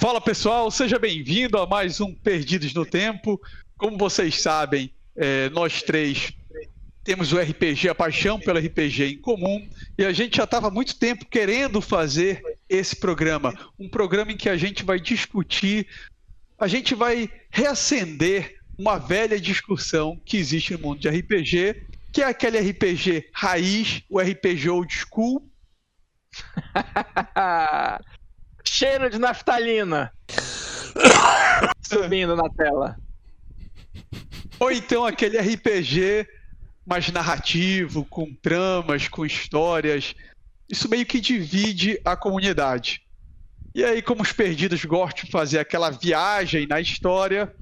Fala pessoal, seja bem-vindo a mais um Perdidos no Tempo. Como vocês sabem, é, nós três temos o RPG, a paixão pelo RPG em comum, e a gente já estava há muito tempo querendo fazer esse programa. Um programa em que a gente vai discutir, a gente vai reacender uma velha discussão que existe no mundo de RPG, que é aquele RPG raiz, o RPG old school. Cheiro de naftalina. Subindo na tela. Ou então aquele RPG mais narrativo, com tramas, com histórias. Isso meio que divide a comunidade. E aí, como os perdidos gostam de fazer aquela viagem na história,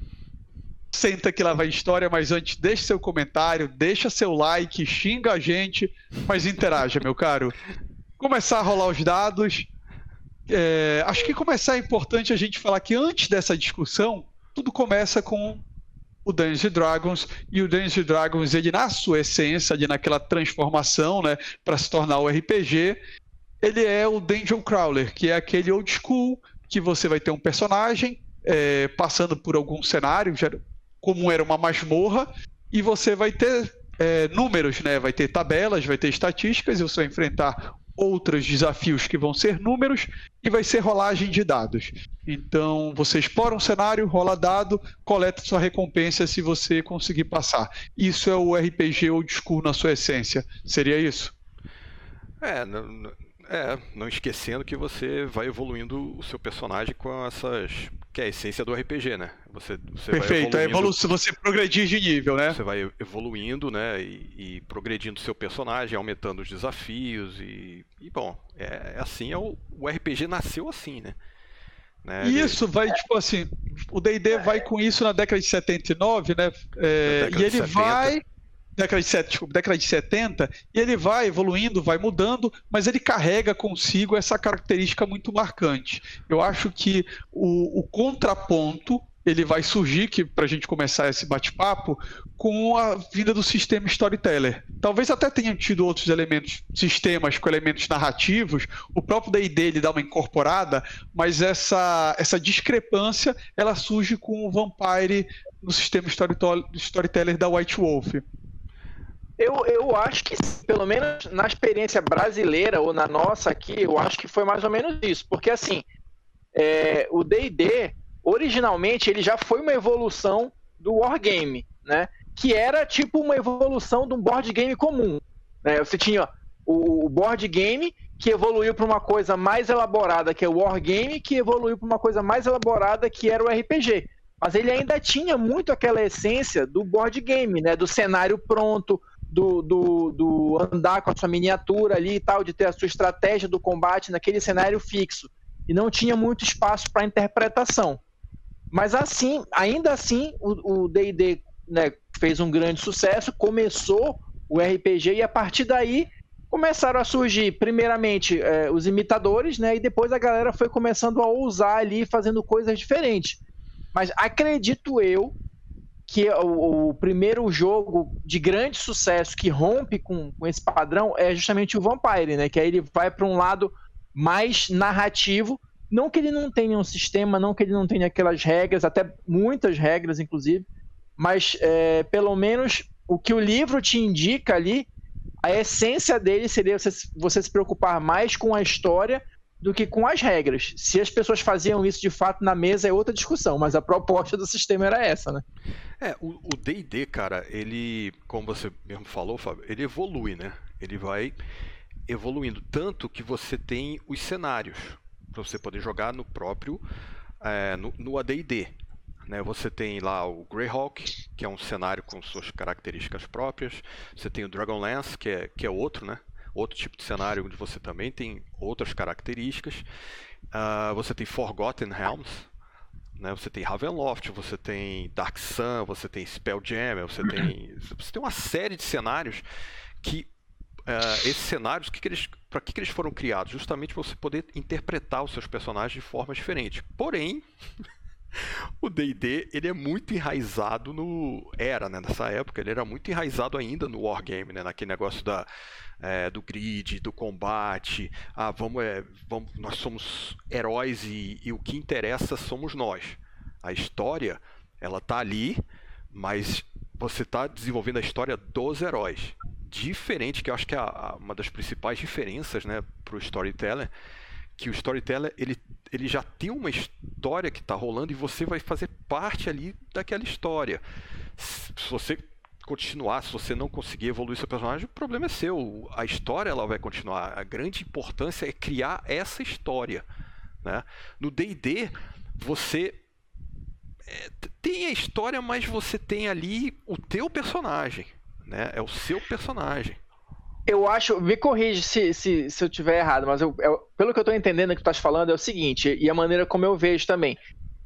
senta que lá vai história, mas antes deixe seu comentário, deixa seu like, xinga a gente, mas interaja, meu caro. Começar a rolar os dados. É, acho que começar é importante a gente falar que antes dessa discussão, tudo começa com o Dungeons Dragons e o Dungeons Dragons ele na sua essência, ali naquela transformação, né, para se tornar o RPG, ele é o Dungeon Crawler, que é aquele old school que você vai ter um personagem é, passando por algum cenário, como era uma masmorra, e você vai ter é, números, né? Vai ter tabelas, vai ter estatísticas, e você vai enfrentar outros desafios que vão ser números e vai ser rolagem de dados. Então você explora um cenário, rola dado, coleta sua recompensa se você conseguir passar. Isso é o RPG old school na sua essência. Seria isso? É, é, não esquecendo que você vai evoluindo o seu personagem com essas. que é a essência do RPG, né? Você, você Perfeito, vai evoluindo, é você progredir de nível, né? Você vai evoluindo, né? E, e progredindo o seu personagem, aumentando os desafios e. E bom, é, é assim, é o, o RPG nasceu assim, né? né? Isso vai, tipo assim, o DD vai com isso na década de 79, né? É, e ele 70. vai década de, desculpa, década de 70, e ele vai evoluindo, vai mudando, mas ele carrega consigo essa característica muito marcante. Eu acho que o, o contraponto ele vai surgir, para a gente começar esse bate-papo, com a vinda do sistema Storyteller. Talvez até tenha tido outros elementos, sistemas com elementos narrativos, o próprio D&D ele dá uma incorporada, mas essa, essa discrepância ela surge com o Vampire no sistema Storyteller da White Wolf. Eu, eu acho que, pelo menos na experiência brasileira ou na nossa aqui, eu acho que foi mais ou menos isso. Porque, assim, é, o D&D, originalmente, ele já foi uma evolução do Wargame, né? Que era tipo uma evolução de um board game comum. Né? Você tinha o, board game que evoluiu para uma coisa mais elaborada, que é o Wargame, que evoluiu para uma coisa mais elaborada, que era o RPG. Mas ele ainda tinha muito aquela essência do board game, né? Do cenário pronto, do, do, do, andar com a sua miniatura ali e tal, de ter a sua estratégia do combate naquele cenário fixo. E não tinha muito espaço para interpretação. Mas assim, ainda assim, o D&D né, fez um grande sucesso, começou o RPG e a partir daí começaram a surgir, primeiramente, é, os imitadores, né, e depois a galera foi começando a ousar ali, fazendo coisas diferentes. Mas acredito eu que é o, o, primeiro jogo de grande sucesso que rompe com, com, esse padrão é justamente o Vampire, né? Que aí ele vai para um lado mais narrativo. Não que ele não tenha um sistema, não que ele não tenha aquelas regras, até muitas regras, inclusive, mas é, pelo menos o que o livro te indica ali, a essência dele seria você, você se preocupar mais com a história do que com as regras. Se as pessoas faziam isso de fato na mesa é outra discussão, mas a proposta do sistema era essa, né? É, o D&D, cara, ele, como você mesmo falou, Fábio, ele evolui, né? Ele vai evoluindo tanto que você tem os cenários para você poder jogar no próprio é, no, no AD&D. Né? Você tem lá o Greyhawk, que é um cenário com suas características próprias. Você tem o Dragonlance, que é, que é outro, né? Outro tipo de cenário onde você também tem outras características. Uh, você tem Forgotten Realms, né? você tem Ravenloft, você tem Dark Sun, você tem Spelljammer, você tem, você tem uma série de cenários que uh, esses cenários, que que para que, que eles foram criados? Justamente para você poder interpretar os seus personagens de forma diferente. Porém, o D&D ele é muito enraizado no era né nessa época ele era muito enraizado ainda no wargame né naquele negócio da é, do grid do combate ah vamos, é, vamos nós somos heróis e, e, o que interessa somos nós. A história ela tá ali mas você está desenvolvendo a história dos heróis. Diferente que eu acho que é a, uma das principais diferenças né para o storyteller que o storyteller ele, ele já tem uma história que está rolando e você vai fazer parte ali daquela história. Se você continuar, se você não conseguir evoluir seu personagem, o problema é seu. A história ela vai continuar. A grande importância é criar essa história. Né? No D&D, você é, tem a história, mas você tem ali o teu personagem. Né? É o seu personagem eu acho, me corrige se, se, se eu tiver errado, mas eu, eu, pelo que eu estou entendendo que tu estás falando é o seguinte, e a maneira como eu vejo também.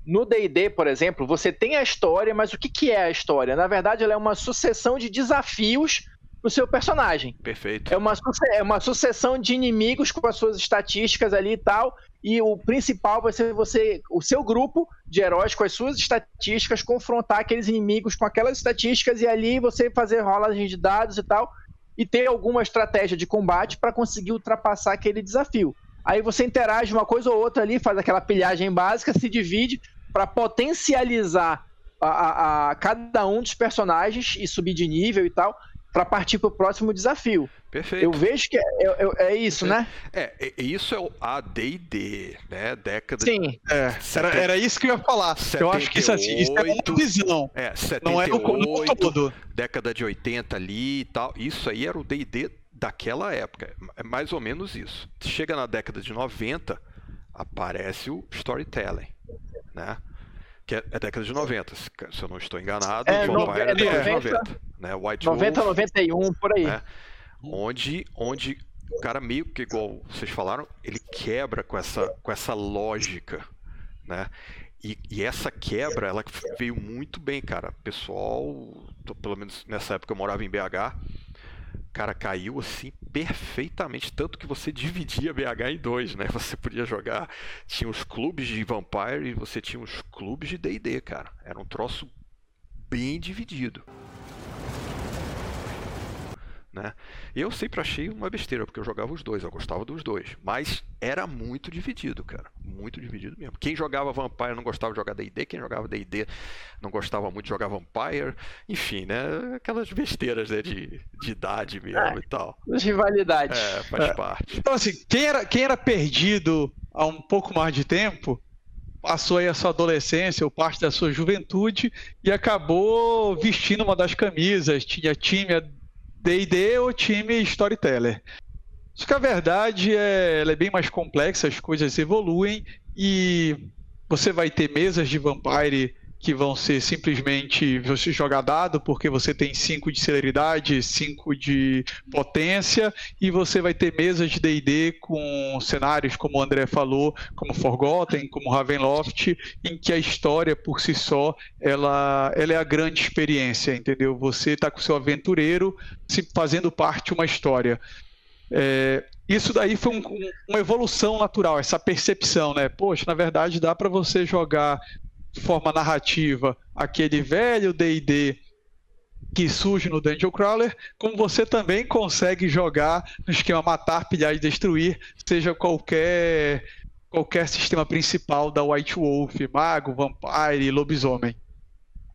No D&D, por exemplo, você tem a história, mas o que, que é a história? Na verdade, ela é uma sucessão de desafios pro seu personagem. Perfeito. É uma, é uma sucessão de inimigos com as suas estatísticas ali e tal, e o principal vai ser você, o seu grupo de heróis com as suas estatísticas, confrontar aqueles inimigos com aquelas estatísticas e ali você fazer rolagem de dados e tal, e ter alguma estratégia de combate para conseguir ultrapassar aquele desafio. Aí você interage uma coisa ou outra ali, faz aquela pilhagem básica, se divide para potencializar a, a, a, cada um dos personagens e subir de nível e tal, para partir para o próximo desafio. Perfeito. Eu vejo que é, é, é isso, Perfeito. né? É, é, isso é o AD&D, né? Década. Sim. É, era, era isso que eu ia falar. 78, eu acho que isso, assim, isso é uma visão. É, 78, não é o todo. Década de 80 ali e tal. Isso aí era o D&D daquela época. É mais ou menos isso. Chega na década de 90, aparece o storytelling, né? Que é, é década de 90, se eu não estou enganado. É, John no, é década de 90. Né? White 90, Wolf, 91, por aí. Né? Onde, onde o cara meio que, igual vocês falaram, ele quebra com essa, com essa lógica, né? E, e, essa quebra, ela veio muito bem, cara. Pessoal, pelo menos nessa época eu morava em BH, cara, caiu assim perfeitamente, tanto que você dividia BH em dois, né? Você podia jogar, tinha os clubes de Vampire e você tinha os clubes de D&D, cara. Era um troço bem dividido. Né? Eu sempre achei uma besteira, porque eu jogava os dois, eu gostava dos dois. Mas era muito dividido, cara. Muito dividido mesmo. Quem jogava Vampire não gostava de jogar DD, quem jogava DD não gostava muito de jogar Vampire. Enfim, né? Aquelas besteiras né? de, de idade mesmo é, e tal. Rivalidade. É, faz é. parte. Então, assim, quem era, quem era perdido há um pouco mais de tempo passou aí a sua adolescência ou parte da sua juventude e acabou vestindo uma das camisas, tinha time D&D ou time Storyteller. Só que a verdade é, ela é bem mais complexa, as coisas evoluem e você vai ter mesas de Vampire que vão ser simplesmente você jogar dado, porque você tem 5 de celeridade, 5 de potência, e você vai ter mesas de DD com cenários, como o André falou, como Forgotten, como Ravenloft, em que a história por si só ela, ela é a grande experiência, entendeu? Você está com o seu aventureiro se fazendo parte de uma história. É, isso daí foi um, uma evolução natural, essa percepção, né? Poxa, na verdade dá para você jogar forma narrativa aquele velho D&D que surge no Dungeon Crawler, como você também consegue jogar no esquema matar, pilhar e destruir, seja qualquer qualquer sistema principal da White Wolf, mago, vampire, lobisomem.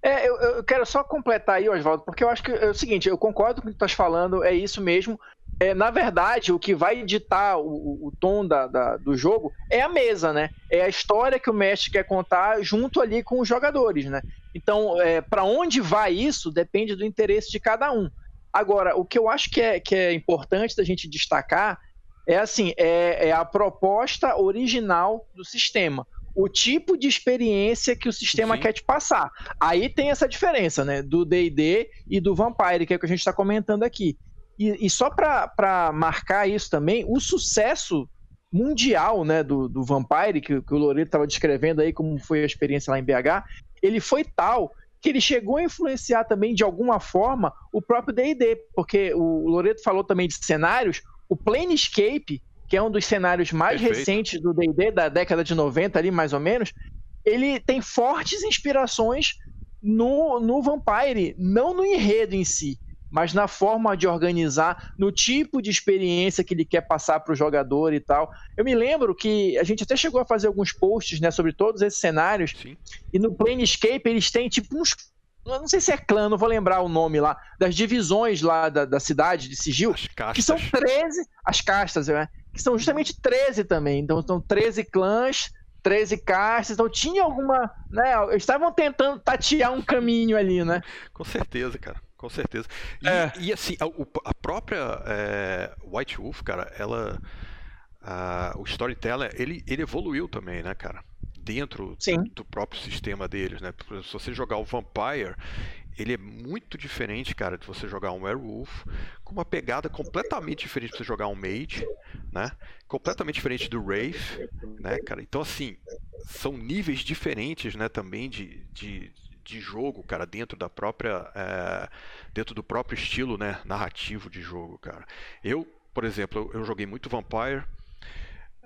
É, eu, eu, quero só completar aí, Oswaldo, porque eu acho que é o seguinte, eu concordo com o que tu estás falando, é isso mesmo, é, na verdade, o que vai ditar o, o tom da, da, do jogo é a mesa, né? É a história que o mestre quer contar junto ali com os jogadores, né? Então, é, para onde vai isso depende do interesse de cada um. Agora, o que eu acho que é, que é importante da gente destacar é assim, é, é a proposta original do sistema o tipo de experiência que o sistema Sim. quer te passar. Aí tem essa diferença, né? Do DD e do Vampire, que é o que a gente está comentando aqui. E, e só para marcar isso também, o sucesso mundial né, do, do Vampire, que, que o Loreto estava descrevendo aí como foi a experiência lá em BH, ele foi tal que ele chegou a influenciar também de alguma forma o próprio D&D, porque o Loreto falou também de cenários, o Planescape, que é um dos cenários mais Perfeito. recentes do D&D, da década de 90 ali mais ou menos, ele tem fortes inspirações no, no Vampire, não no enredo em si, mas na forma de organizar, no tipo de experiência que ele quer passar para o jogador e tal. Eu me lembro que a gente até chegou a fazer alguns posts né, sobre todos esses cenários, Sim. e no Planescape eles têm tipo uns. Não sei se é clã, não vou lembrar o nome lá, das divisões lá da, da cidade de Sigil, que são 13, as castas, né? Que são justamente 13 também. Então são 13 clãs 13 castas, então tinha alguma, né, estavam tentando tatear um caminho ali, né? Com certeza, cara, com certeza. E, é. e assim, a, a própria é, White Wolf, cara, ela, a, o storyteller, ele, ele evoluiu também, né, cara? Dentro Sim. do próprio sistema deles, né? Se você jogar o Vampire, ele é muito diferente, cara, de você jogar um Werewolf, com uma pegada completamente diferente de você jogar um Mage, né? Completamente diferente do Wraith, né, cara? Então, assim, são níveis diferentes, né, também de, de, de jogo, cara, dentro da própria... É, dentro do próprio estilo, né, narrativo de jogo, cara. Eu, por exemplo, eu joguei muito Vampire,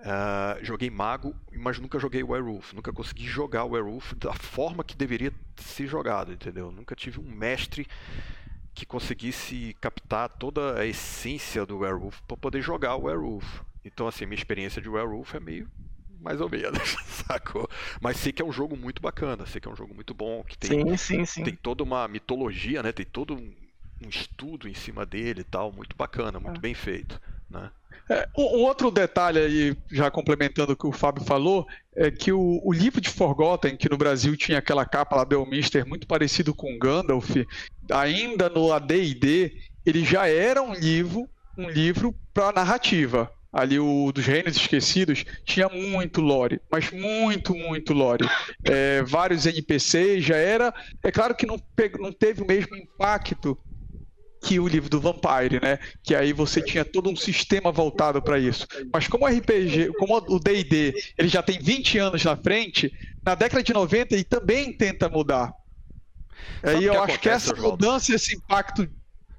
Uh, joguei Mago, mas nunca joguei Werewolf. Nunca consegui jogar Werewolf da forma que deveria ser jogado, entendeu? Nunca tive um mestre que conseguisse captar toda a essência do Werewolf para poder jogar o Werewolf. Então, assim, minha experiência de Werewolf é meio mais ou menos, sacou? Mas sei que é um jogo muito bacana, sei que é um jogo muito bom, que tem, sim, sim, sim. tem toda uma mitologia, né? Tem todo um, um estudo em cima dele e tal, muito bacana, muito é. bem feito, né? É, um outro detalhe aí, já complementando o que o Fábio falou, é que o, o, livro de Forgotten, que no Brasil tinha aquela capa lá do Mister muito parecido com Gandalf, ainda no AD&D, ele já era um livro, um livro para narrativa. Ali o dos Reinos Esquecidos tinha muito lore, mas muito, muito lore. É, vários NPCs já era. É claro que não, não teve o mesmo impacto que o livro do Vampire, né? Que aí você tinha todo um sistema voltado para isso. Mas como o RPG, como o D&D, ele já tem 20 anos na frente, na década de 90 ele também tenta mudar. Sabe aí eu acho que essa mudança, esse impacto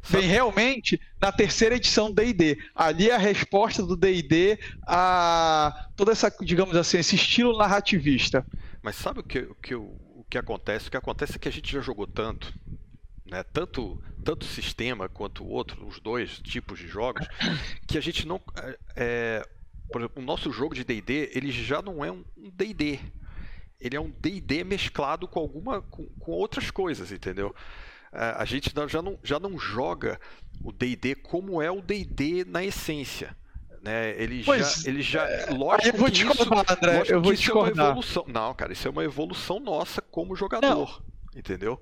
vem realmente na terceira edição do D&D. Ali é a resposta do D&D a toda essa, digamos assim, esse estilo narrativista. Mas sabe o que, o que, o que acontece? O que acontece é que a gente já jogou tanto, né? Tanto tanto o sistema quanto o outro, os dois tipos de jogos, que a gente não. É, é por exemplo, o nosso jogo de DD, ele já não é um DD. Ele é um DD mesclado com alguma. Com, com, outras coisas, entendeu? A gente já não, já não joga o DD como é o DD na essência. Né? Ele pois, já, ele já, é, lógico eu vou te isso, André, eu vou te é uma evolução. Não, cara, isso é uma evolução nossa como jogador, não. entendeu?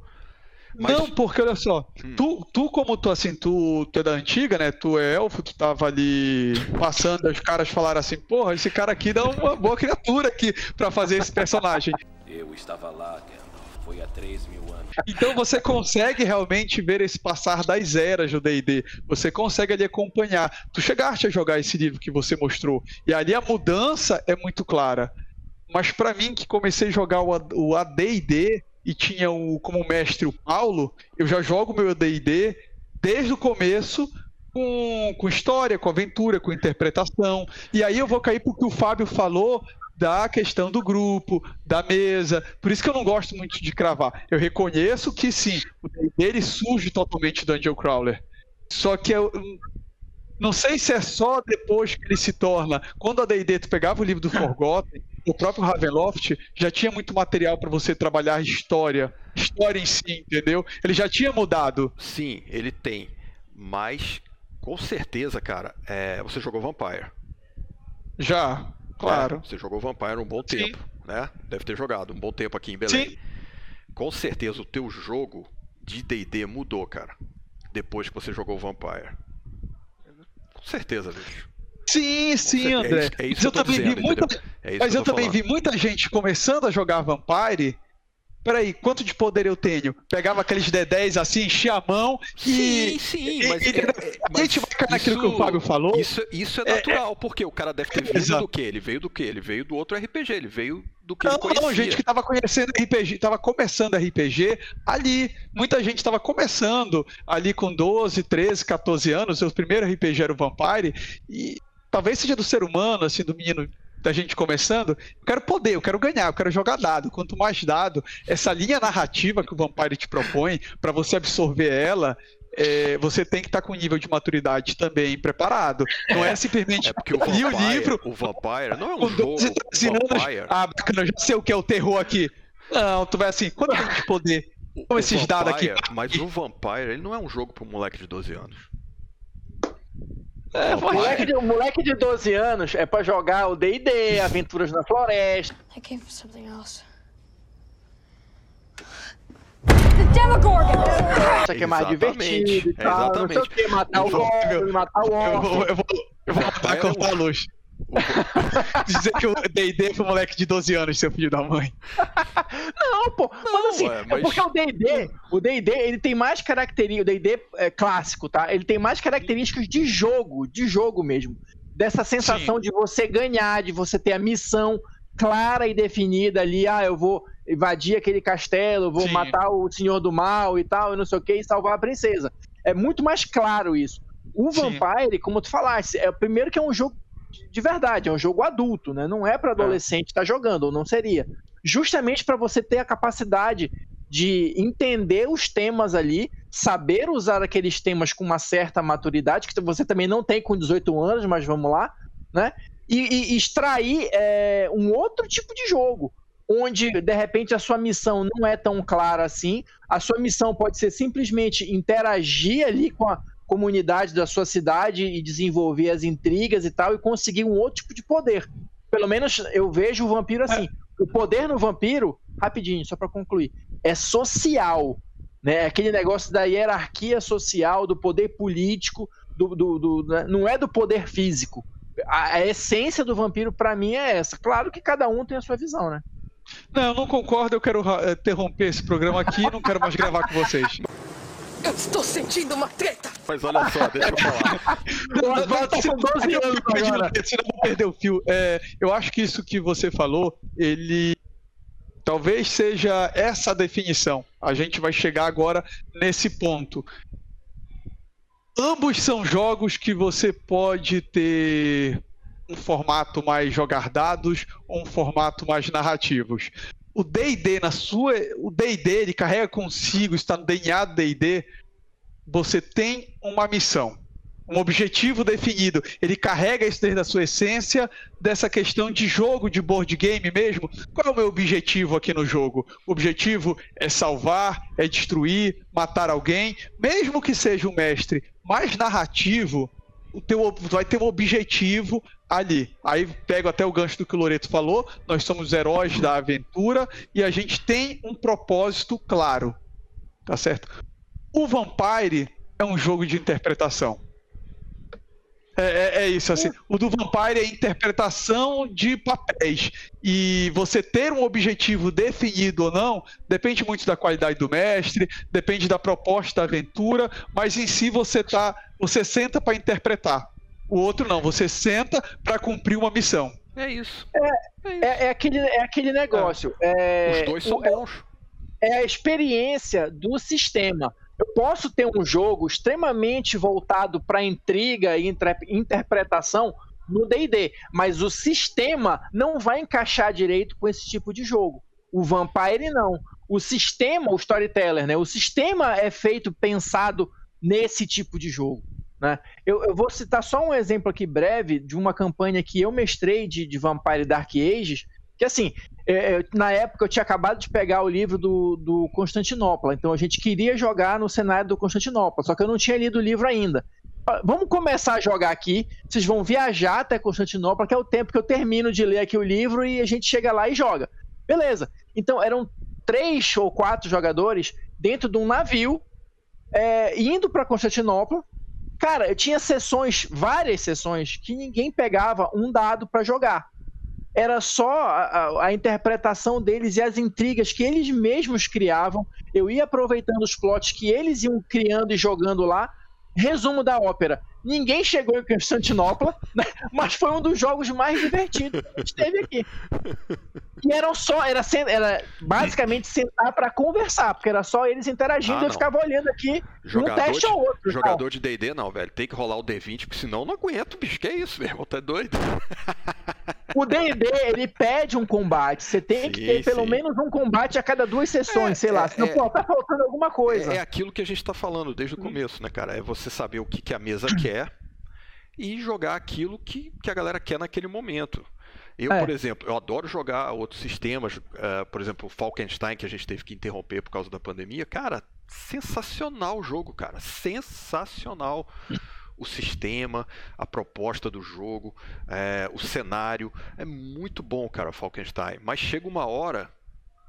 Mas... Não, porque olha só, hum. tu, tu como tu assim, tu, tu é da antiga, né? Tu é elfo, tu tava ali passando, os caras falaram assim, porra, esse cara aqui dá uma boa criatura aqui para fazer esse personagem. Eu estava lá, Gandalf, foi há 3 mil anos. Então você consegue realmente ver esse passar das eras do D&D. Você consegue ali acompanhar. Tu chegaste a jogar esse livro que você mostrou e ali a mudança é muito clara. Mas para mim que comecei a jogar o AD&D, e tinha o, como mestre o Paulo, eu já jogo meu D&D desde o começo com, com história, com aventura, com interpretação. E aí eu vou cair porque o Fábio falou da questão do grupo, da mesa. Por isso que eu não gosto muito de cravar. Eu reconheço que sim, o D&D surge totalmente do Dungeon Crawler. Só que eu não sei se é só depois que ele se torna. Quando a D&D tu pegava o livro do Forgotten, o próprio Ravenloft já tinha muito material para você trabalhar história, história em si, entendeu? Ele já tinha mudado. Sim, ele tem, mas com certeza, cara, é... você jogou Vampire. Já, claro. É, você jogou Vampire um bom tempo, Sim. né? Deve ter jogado um bom tempo aqui em Belém. Sim. Com certeza o teu jogo de D&D mudou, cara, depois que você jogou Vampire. Com certeza, bicho. Sim, sim, André. É isso, é isso eu, eu também dizendo, vi muita, é mas eu, eu também vi muita gente começando a jogar Vampire. Peraí, quanto de poder eu tenho? Pegava aqueles D10 assim, enchia a mão e. Sim, sim, mas. E, é, a gente vai cair naquilo que o Fábio falou. Isso, isso é, é natural, é, porque o cara deve ter vindo exato. do quê? Ele veio do quê? Ele veio do outro RPG, ele veio do que não, ele conhecia. Não, gente que estava conhecendo RPG, estava começando RPG ali. Muita gente estava começando ali com 12, 13, 14 anos. Seu primeiro RPG era o Vampire. E talvez seja do ser humano, assim, do menino da gente começando, eu quero poder, eu quero ganhar, eu quero jogar dado. Quanto mais dado, essa linha narrativa que o Vampire te propõe, para você absorver ela, é, você tem que estar tá com um nível de maturidade também preparado. Não é, é simplesmente é porque o vampire, o livro. O Vampire não é um jogo. Anos, ah, bacana, já sei o que é o terror aqui. Não, tu vai assim, quando tem de poder? Com esses dados aqui. Mas o Vampire, ele não é um jogo para um moleque de 12 anos. É, o moleque, de, o moleque de 12 anos é pra jogar o D&D, Aventuras na Floresta. I came for something else. The Demogorgon! Isso aqui é mais divertido e tal, exatamente. não sei o que, matar o Goblin, matar o Orc. Eu, eu, eu, vou, eu vou matar cortar a luz. Dizer que o D&D foi um moleque de 12 anos, seu filho da mãe. Não, pô. Não, mas assim, é, mas... é porque o D&D, o D&D, ele tem mais características, o D&D é clássico, tá? Ele tem mais características de jogo, de jogo mesmo. Dessa sensação Sim. de você ganhar, de você ter a missão clara e definida ali, ah, eu vou invadir aquele castelo, vou Sim. matar o Senhor do Mal e tal, e não sei o que, e salvar a princesa. É muito mais claro isso. O Vampire, Sim. como tu falaste, é o primeiro que é um jogo de verdade, é um jogo adulto, né? Não é para adolescente estar tá jogando, ou não seria. Justamente para você ter a capacidade de entender os temas ali, saber usar aqueles temas com uma certa maturidade, que você também não tem com 18 anos, mas vamos lá, né? E, e extrair é, um outro tipo de jogo, onde de repente a sua missão não é tão clara assim, a sua missão pode ser simplesmente interagir ali com a, comunidade da sua cidade e desenvolver as intrigas e tal, e conseguir um outro tipo de poder. Pelo menos eu vejo o vampiro assim. O poder no vampiro, rapidinho, só para concluir, é social. Né? É aquele negócio da hierarquia social, do poder político, do, do, do né? não é do poder físico. A, a essência do vampiro, para mim, é essa. Claro que cada um tem a sua visão, né? Não, eu não concordo, eu quero eh, interromper esse programa aqui, não quero mais gravar com vocês. Eu estou sentindo uma treta! Mas olha só, deixa eu falar. Você não vou perder o fio. É, eu acho que isso que você falou, ele talvez seja essa a definição. A gente vai chegar agora nesse ponto. Ambos são jogos que você pode ter um formato mais jogar dados ou um formato mais narrativos o D&D na sua, o D&D ele carrega consigo, está no DNA do D&D, você tem uma missão, um objetivo definido. Ele carrega isso desde a sua essência dessa questão de jogo, de board game mesmo. Qual é o meu objetivo aqui no jogo? O objetivo é salvar, é destruir, matar alguém, mesmo que seja um mestre mais narrativo, o teu vai ter um objetivo ali. Aí pego até o gancho do que o Loreto falou, nós somos heróis da aventura e a gente tem um propósito claro. Tá certo? O Vampire é um jogo de interpretação. É, é, é, isso, assim. O do Vampire é interpretação de papéis. E você ter um objetivo definido ou não depende muito da qualidade do mestre, depende da proposta da aventura, mas em si você tá. Você senta para interpretar. O outro não, você senta para cumprir uma missão. É isso. É, é, isso. é, é aquele, é aquele negócio. É. Os dois são bons. É a experiência do sistema. Eu posso ter um jogo extremamente voltado para intriga e interpretação no D&D, mas o sistema não vai encaixar direito com esse tipo de jogo. O Vampire não. O sistema, o storyteller, né? O sistema é feito pensado nesse tipo de jogo. Né? Eu, eu, vou citar só um exemplo aqui breve de uma campanha que eu mestrei de, de Vampire Dark Ages, que assim, é, é, na época eu tinha acabado de pegar o livro do, do Constantinopla, então a gente queria jogar no cenário do Constantinopla, só que eu não tinha lido o livro ainda. Vamos começar a jogar aqui, vocês vão viajar até Constantinopla, que é o tempo que eu termino de ler aqui o livro e a gente chega lá e joga. Beleza. Então eram três ou quatro jogadores dentro de um navio, é, indo para Constantinopla. Cara, eu tinha sessões, várias sessões, que ninguém pegava um dado para jogar era só a, a, interpretação deles e as intrigas que eles mesmos criavam. Eu ia aproveitando os plots que eles iam criando e jogando lá. Resumo da ópera: ninguém chegou em Constantinopla, né? mas foi um dos jogos mais divertidos que a gente teve aqui. E eram só, era, era basicamente sentar para conversar, porque era só eles interagindo ah, e eu ficava olhando aqui jogador um teste de, ou outro. Jogador de DD não, velho. Tem que rolar o D20, porque senão eu não aguento, bicho. Que é isso, meu irmão? Tá doido? o D&D, ele pede um combate. Você tem sim, que ter pelo sim. menos um combate a cada duas sessões, é, sei lá. É, Senão, é, pô, tá faltando alguma coisa. É, é aquilo que a gente tá falando desde o começo, né, cara? É você saber o que, que a mesa quer e jogar aquilo que, que a galera quer naquele momento. Eu, é. por exemplo, eu adoro jogar outros sistemas, uh, por exemplo, o Falkenstein, que a gente teve que interromper por causa da pandemia. Cara, sensacional o jogo, cara. Sensacional o sistema, a proposta do jogo, é, o cenário. É muito bom, cara, Falkenstein. Mas chega uma hora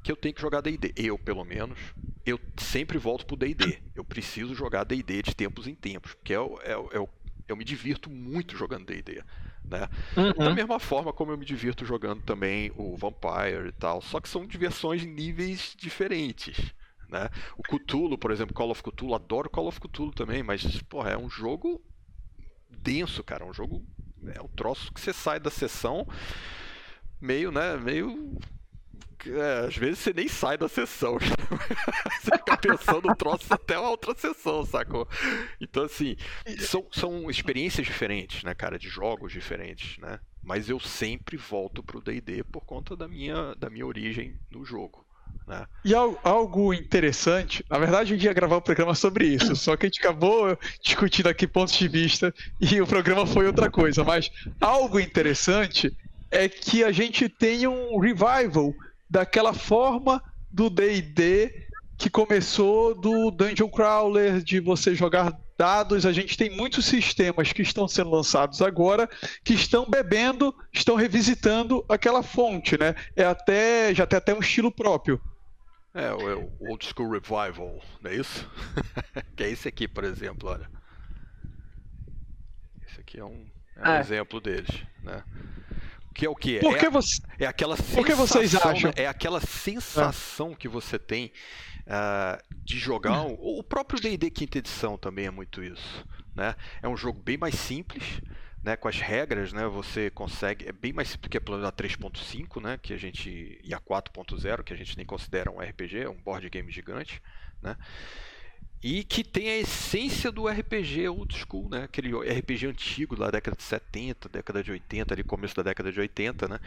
que eu tenho que jogar D&D. Eu, pelo menos, eu sempre volto pro D&D. Eu preciso jogar D&D de tempos em tempos, porque é, é, é, eu me divirto muito jogando D&D. Né? Uhum. Da mesma forma como eu me divirto jogando também o Vampire e tal, só que são diversões em níveis diferentes. Né? O Cthulhu, por exemplo, Call of Cthulhu, adoro Call of Cthulhu também, mas porra, é um jogo denso, cara. Um jogo. É um troço que você sai da sessão meio, né? Meio. É, às vezes você nem sai da sessão. você fica pensando no troço até a outra sessão, sacou? Então, assim, são, são experiências diferentes, né, cara? De jogos diferentes, né? Mas eu sempre volto pro DD por conta da minha, da minha origem no jogo. Né? E algo interessante, na verdade, eu ia gravar um programa sobre isso, só que a gente acabou discutindo aqui pontos de vista e o programa foi outra coisa. Mas algo interessante é que a gente tem um revival daquela forma do DD que começou do Dungeon Crawler, de você jogar dados. A gente tem muitos sistemas que estão sendo lançados agora que estão bebendo, estão revisitando aquela fonte, né? É até já tem até um estilo próprio. É, o, é o Old School Revival, não é isso? que é esse aqui, por exemplo, olha. Esse aqui é um, é um é. exemplo deles, né? Que é o que? Por que é, você... é aquela sensação, que vocês acham? Né? É aquela sensação que você tem uh, de jogar. O, o próprio D&D quinta edição também é muito isso, né? É um jogo bem mais simples, né, com as regras, né, você consegue, é bem mais simples que a Planeta 3.5, né, que a gente e a 4.0, que a gente nem considera um RPG, é um board game gigante, né? E que tem a essência do RPG old school, né? Aquele RPG antigo da década de 70, década de 80, ali começo da década de 80, né?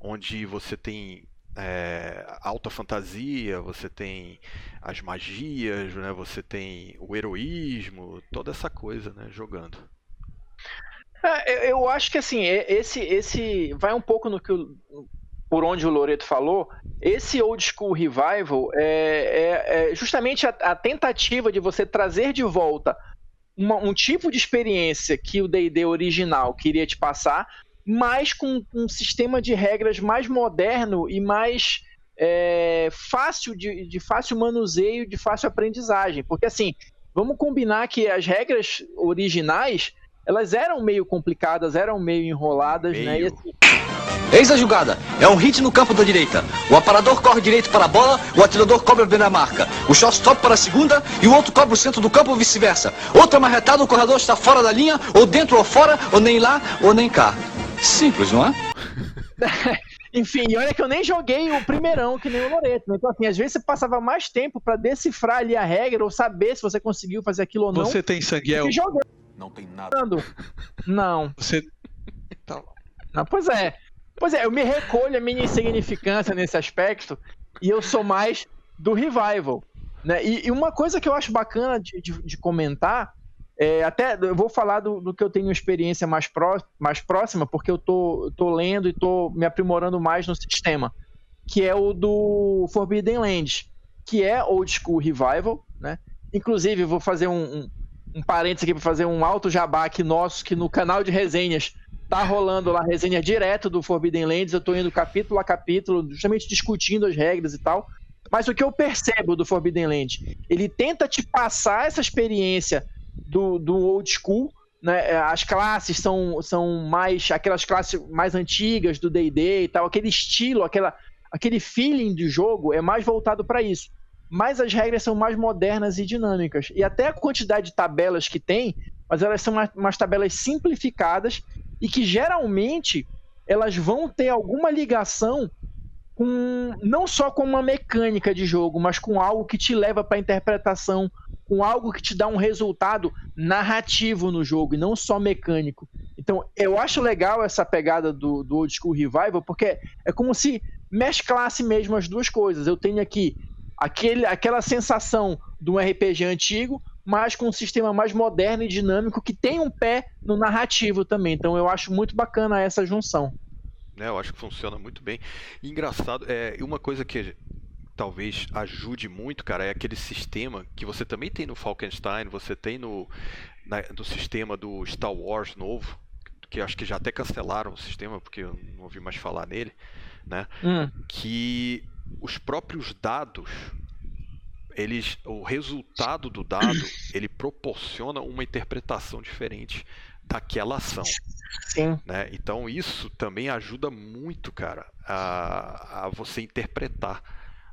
Onde você tem é, alta fantasia, você tem as magias, né? Você tem o heroísmo, toda essa coisa, né? Jogando. É, eu acho que assim, esse, esse vai um pouco no que por onde o Loreto falou. Esse old school revival é, é, é justamente a, a, tentativa de você trazer de volta uma, um tipo de experiência que o D&D original queria te passar, mas com um sistema de regras mais moderno e mais é, fácil de, de fácil manuseio, de fácil aprendizagem, porque assim vamos combinar que as regras originais elas eram meio complicadas, eram meio enroladas, meio. né? E assim... Eis a jogada. É um hit no campo da direita. O aparador corre direito para a bola, o atirador cobra bem na marca. O shortstop para a segunda e o outro cobra o centro do campo ou vice-versa. Outra marretada, o corredor está fora da linha, ou dentro ou fora, ou nem lá, ou nem cá. Simples, não é? Enfim, e olha que eu nem joguei o primeirão que nem o Loreto. Né? Então, assim, às vezes você passava mais tempo para decifrar ali a regra ou saber se você conseguiu fazer aquilo ou não. Você tem sangue jogando. Não tem nada. Não. Você. Tá. Não, pois é. Pois é, eu me recolho a minha insignificância nesse aspecto e eu sou mais do revival. Né? E, e uma coisa que eu acho bacana de, de, de comentar, é, até eu vou falar do, do, que eu tenho experiência mais, pró, mais próxima, porque eu tô, tô lendo e tô me aprimorando mais no sistema, que é o do Forbidden Lands, que é old school revival, né? Inclusive, vou fazer um, um um parênteses aqui para fazer um alto jabá aqui nosso, que no canal de resenhas tá rolando lá resenha direto do Forbidden Lands, eu tô indo capítulo a capítulo, justamente discutindo as regras e tal. Mas o que eu percebo do Forbidden Lands, ele tenta te passar essa experiência do, do old school, né? As classes são, são mais aquelas classes mais antigas do D&D e tal, aquele estilo, aquela, aquele feeling de jogo é mais voltado para isso mas as regras são mais modernas e dinâmicas. E até a quantidade de tabelas que tem, mas elas são umas tabelas simplificadas e que geralmente elas vão ter alguma ligação com não só com uma mecânica de jogo, mas com algo que te leva para a interpretação, com algo que te dá um resultado narrativo no jogo e não só mecânico. Então, eu acho legal essa pegada do, do Old School Revival, porque é como se mesclasse mesmo as duas coisas. Eu tenho aqui aquele, aquela sensação de um RPG antigo, mas com um sistema mais moderno e dinâmico que tem um pé no narrativo também. Então, eu acho muito bacana essa junção. É, eu acho que funciona muito bem. E engraçado, é uma coisa que talvez ajude muito, cara, é aquele sistema que você também tem no Falkenstein, você tem no, na, no sistema do Star Wars novo, que acho que já até cancelaram o sistema, porque eu não ouvi mais falar nele, né? Hum. Que os próprios dados, eles, o resultado do dado, ele proporciona uma interpretação diferente daquela ação. Sim. Né? Então isso também ajuda muito, cara, a, a você interpretar.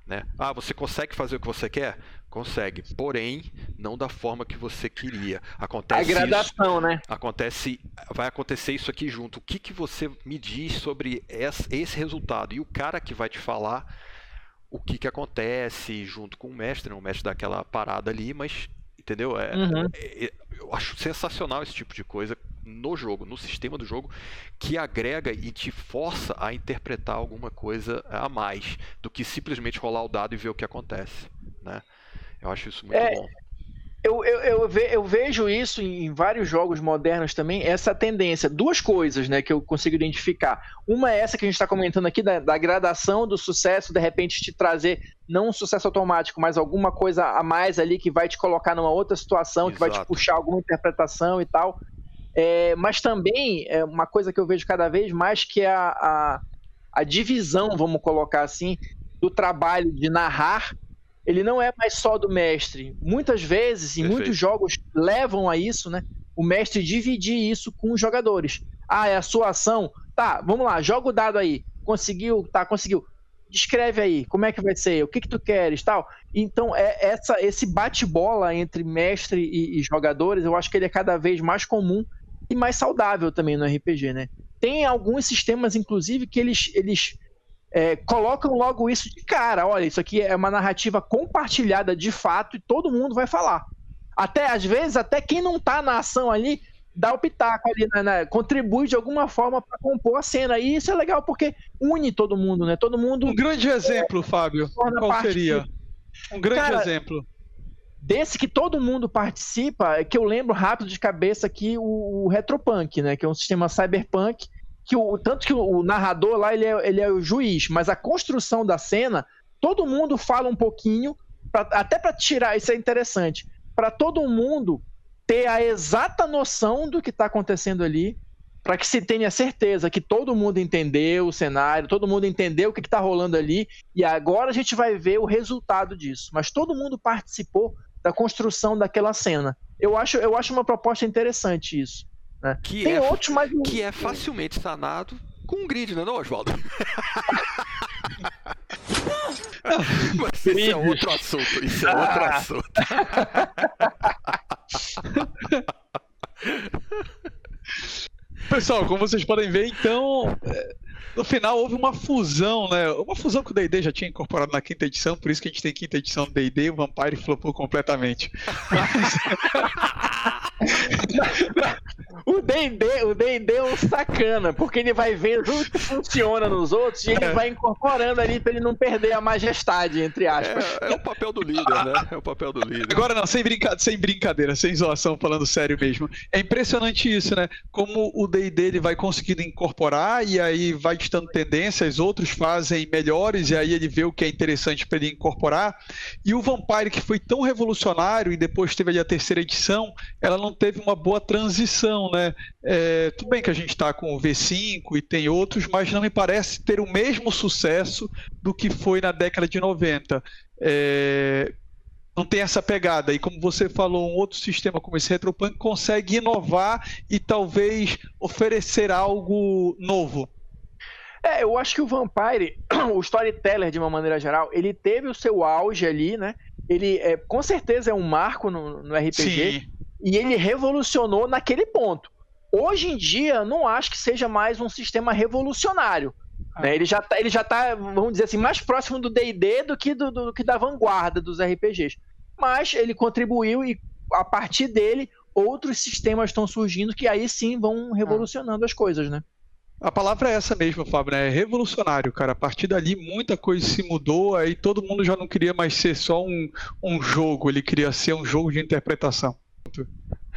Né? Ah, você consegue fazer o que você quer? Consegue, porém não da forma que você queria. Acontece a gradação, isso, né? Acontece, vai acontecer isso aqui junto. O que, que você me diz sobre esse resultado? E o cara que vai te falar o que, que acontece junto com o mestre, né? o mestre dá aquela parada ali, mas entendeu? É, uhum. é, é eu acho sensacional esse tipo de coisa no jogo, no sistema do jogo, que agrega e te força a interpretar alguma coisa a mais do que simplesmente rolar o dado e ver o que acontece, né? Eu acho isso muito é, bom. Eu, eu, eu, ve, eu, vejo isso em vários jogos modernos também, essa tendência. Duas coisas né, que eu consigo identificar. Uma é essa que a gente está comentando aqui, da, da, gradação do sucesso, de repente te trazer não um sucesso automático, mas alguma coisa a mais ali que vai te colocar numa outra situação, Exato. que vai te puxar alguma interpretação e tal. É, mas também é uma coisa que eu vejo cada vez mais que é a, a, a divisão, vamos colocar assim, do trabalho de narrar ele não é mais só do mestre. Muitas vezes, e muitos jogos levam a isso, né? O mestre dividir isso com os jogadores. Ah, é a sua ação. Tá, vamos lá, joga o dado aí. Conseguiu? Tá, conseguiu. Descreve aí, como é que vai ser? O que que tu queres, tal. Então, é essa, esse bate-bola entre mestre e, e jogadores, eu acho que ele é cada vez mais comum e mais saudável também no RPG, né? Tem alguns sistemas, inclusive, que eles, eles é, colocam logo isso de cara. Olha, isso aqui é uma narrativa compartilhada de fato e todo mundo vai falar. Até às vezes, até quem não tá na ação ali dá o pitaco ali, né, né, contribui de alguma forma para compor a cena. E isso é legal porque une todo mundo, né? Todo mundo. Um grande exemplo, é, Fábio. Qual seria? Um grande Cara, exemplo. Desse que todo mundo participa, é que eu lembro rápido de cabeça aqui o, o Retropunk, né? Que é um sistema cyberpunk que o tanto que o, narrador lá ele é, ele é o juiz, mas a construção da cena, todo mundo fala um pouquinho, pra, até para tirar, isso é interessante, para todo mundo ter a exata noção do que está acontecendo ali, para que se tenha certeza que todo mundo entendeu o cenário, todo mundo entendeu o que está rolando ali, e agora a gente vai ver o resultado disso. Mas todo mundo participou da construção daquela cena. Eu acho, eu acho uma proposta interessante isso. Né? Que, Tem é, outros, mas... que é facilmente sanado com um grid, não é não, Oswaldo? Mas isso é outro assunto. Isso é outro ah. assunto. Pessoal, como vocês podem ver, então, é, no final houve uma fusão, né? Uma fusão que o D&D já tinha incorporado na quinta edição, por isso que a gente tem quinta edição do D&D, o Vampire flopou completamente. Mas... o D&D, o D&D é um sacana, porque ele vai vendo o que funciona nos outros e ele é. vai incorporando ali para ele não perder a majestade, entre aspas. É, é, o papel do líder, né? É o papel do líder. Agora não, sem, brinca sem brincadeira, sem zoação, falando sério mesmo. É impressionante isso, né? Como o D&D ele vai conseguindo incorporar e aí vai distando tendências, outros fazem melhores e aí ele vê o que é interessante para ele incorporar. E o Vampire, que foi tão revolucionário e depois teve ali a terceira edição, ela não teve uma boa transição, né? É, tudo bem que a gente está com o V5 e tem outros, mas não me parece ter o mesmo sucesso do que foi na década de 90. É, não tem essa pegada. E como você falou, um outro sistema como esse Retropunk consegue inovar e talvez oferecer algo novo. É, eu acho que o Vampire, o storyteller de uma maneira geral, ele teve o seu auge ali, né? Ele é, com certeza é um marco no, no RPG. Sim. E ele revolucionou naquele ponto. Hoje em dia, não acho que seja mais um sistema revolucionário. Ah. Né? Ele, já tá, ele já tá, vamos dizer assim, mais próximo do DD do que do, do, que da vanguarda dos RPGs. Mas ele contribuiu e a partir dele outros sistemas estão surgindo que aí sim vão revolucionando as coisas, né? A palavra é essa mesmo, Fábio, né? É revolucionário, cara. A partir dali muita coisa se mudou, aí todo mundo já não queria mais ser só um, um jogo, ele queria ser um jogo de interpretação.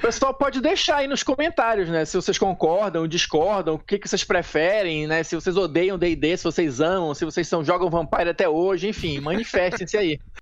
O pessoal pode deixar aí nos comentários, né? Se vocês concordam, discordam, o que, que vocês preferem, né? Se vocês odeiam D&D, se vocês amam, se vocês são, jogam Vampire até hoje, enfim, manifestem-se aí.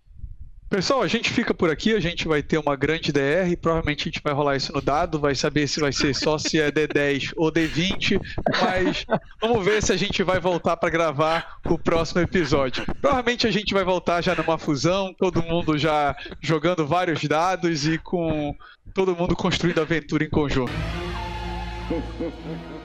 Pessoal, a gente fica por aqui, a gente vai ter uma grande DR, provavelmente a gente vai rolar isso no dado, vai saber se vai ser só se é D10 ou D20, mas vamos ver se a gente vai voltar para gravar o próximo episódio. Provavelmente a gente vai voltar já numa fusão, todo mundo já jogando vários dados e com todo mundo construindo aventura em conjunto.